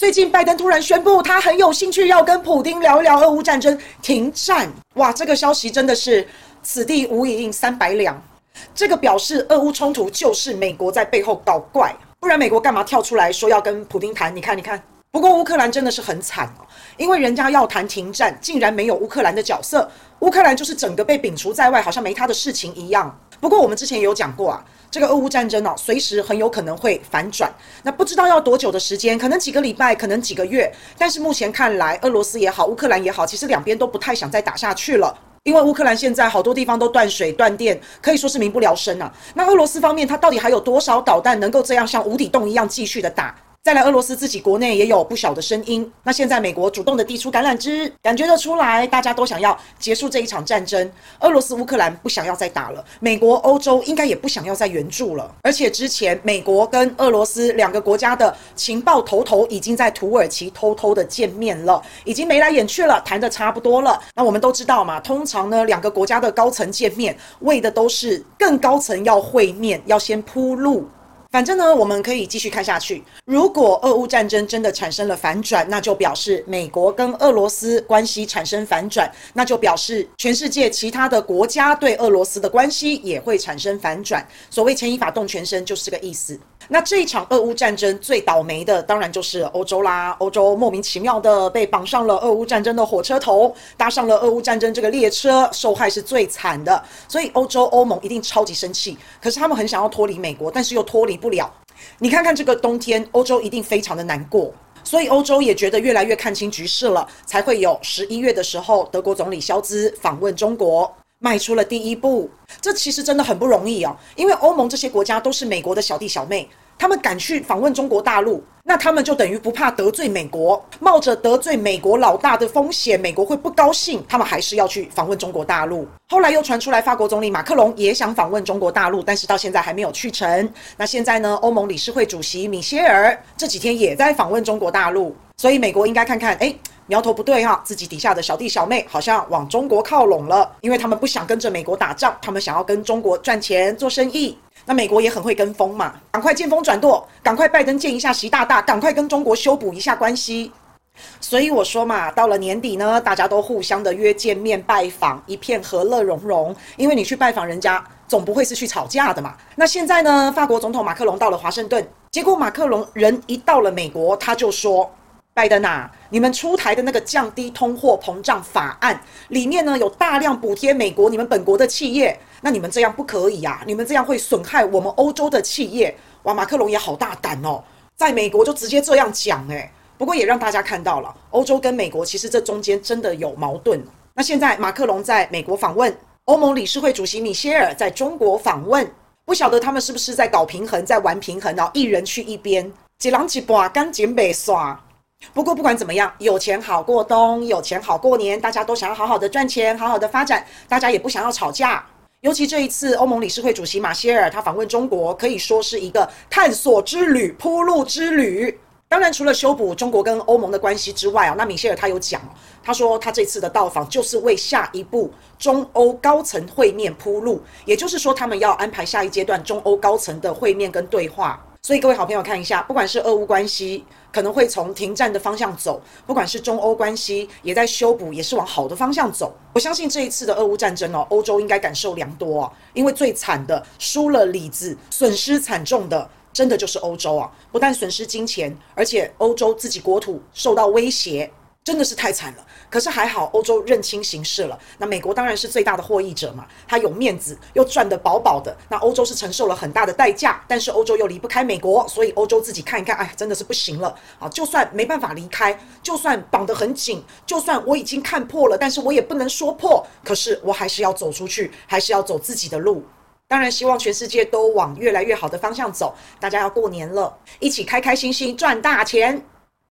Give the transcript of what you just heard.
最近拜登突然宣布，他很有兴趣要跟普丁聊一聊俄乌战争停战。哇，这个消息真的是此地无银三百两。这个表示俄乌冲突就是美国在背后搞怪，不然美国干嘛跳出来说要跟普丁谈？你看，你看。不过乌克兰真的是很惨哦，因为人家要谈停战，竟然没有乌克兰的角色，乌克兰就是整个被摒除在外，好像没他的事情一样。不过我们之前也有讲过啊，这个俄乌战争哦，随时很有可能会反转，那不知道要多久的时间，可能几个礼拜，可能几个月。但是目前看来，俄罗斯也好，乌克兰也好，其实两边都不太想再打下去了，因为乌克兰现在好多地方都断水断电，可以说是民不聊生啊。那俄罗斯方面，它到底还有多少导弹能够这样像无底洞一样继续的打？再来，俄罗斯自己国内也有不小的声音。那现在美国主动的递出橄榄枝，感觉得出来，大家都想要结束这一场战争。俄罗斯、乌克兰不想要再打了，美国、欧洲应该也不想要再援助了。而且之前美国跟俄罗斯两个国家的情报头头已经在土耳其偷偷的见面了，已经眉来眼去了，谈得差不多了。那我们都知道嘛，通常呢，两个国家的高层见面，为的都是更高层要会面，要先铺路。反正呢，我们可以继续看下去。如果俄乌战争真的产生了反转，那就表示美国跟俄罗斯关系产生反转，那就表示全世界其他的国家对俄罗斯的关系也会产生反转。所谓牵一发动全身，就是这个意思。那这一场俄乌战争最倒霉的，当然就是欧洲啦。欧洲莫名其妙的被绑上了俄乌战争的火车头，搭上了俄乌战争这个列车，受害是最惨的。所以欧洲欧盟一定超级生气，可是他们很想要脱离美国，但是又脱离不了。你看看这个冬天，欧洲一定非常的难过，所以欧洲也觉得越来越看清局势了，才会有十一月的时候，德国总理肖兹访问中国，迈出了第一步。这其实真的很不容易哦，因为欧盟这些国家都是美国的小弟小妹。他们敢去访问中国大陆，那他们就等于不怕得罪美国，冒着得罪美国老大的风险，美国会不高兴，他们还是要去访问中国大陆。后来又传出来，法国总理马克龙也想访问中国大陆，但是到现在还没有去成。那现在呢？欧盟理事会主席米歇尔这几天也在访问中国大陆，所以美国应该看看，哎，苗头不对哈，自己底下的小弟小妹好像往中国靠拢了，因为他们不想跟着美国打仗，他们想要跟中国赚钱做生意。那美国也很会跟风嘛，赶快见风转舵，赶快拜登见一下习大大，赶快跟中国修补一下关系。所以我说嘛，到了年底呢，大家都互相的约见面拜访，一片和乐融融。因为你去拜访人家，总不会是去吵架的嘛。那现在呢，法国总统马克龙到了华盛顿，结果马克龙人一到了美国，他就说。拜登啊，你们出台的那个降低通货膨胀法案里面呢，有大量补贴美国你们本国的企业，那你们这样不可以啊！你们这样会损害我们欧洲的企业。哇，马克龙也好大胆哦，在美国就直接这样讲诶。不过也让大家看到了，欧洲跟美国其实这中间真的有矛盾。那现在马克龙在美国访问，欧盟理事会主席米歇尔在中国访问，不晓得他们是不是在搞平衡，在玩平衡，然后一人去一边，一人一半，赶紧被刷。不过不管怎么样，有钱好过冬，有钱好过年，大家都想要好好的赚钱，好好的发展，大家也不想要吵架。尤其这一次，欧盟理事会主席马歇尔他访问中国，可以说是一个探索之旅、铺路之旅。当然，除了修补中国跟欧盟的关系之外啊，那米歇尔他有讲，他说他这次的到访就是为下一步中欧高层会面铺路，也就是说，他们要安排下一阶段中欧高层的会面跟对话。所以各位好朋友看一下，不管是俄乌关系可能会从停战的方向走，不管是中欧关系也在修补，也是往好的方向走。我相信这一次的俄乌战争哦，欧洲应该感受良多啊，因为最惨的输了里子，损失惨重的，真的就是欧洲啊！不但损失金钱，而且欧洲自己国土受到威胁。真的是太惨了，可是还好，欧洲认清形势了。那美国当然是最大的获益者嘛，他有面子又赚得饱饱的。那欧洲是承受了很大的代价，但是欧洲又离不开美国，所以欧洲自己看一看，哎，真的是不行了啊！就算没办法离开，就算绑得很紧，就算我已经看破了，但是我也不能说破，可是我还是要走出去，还是要走自己的路。当然，希望全世界都往越来越好的方向走。大家要过年了，一起开开心心赚大钱。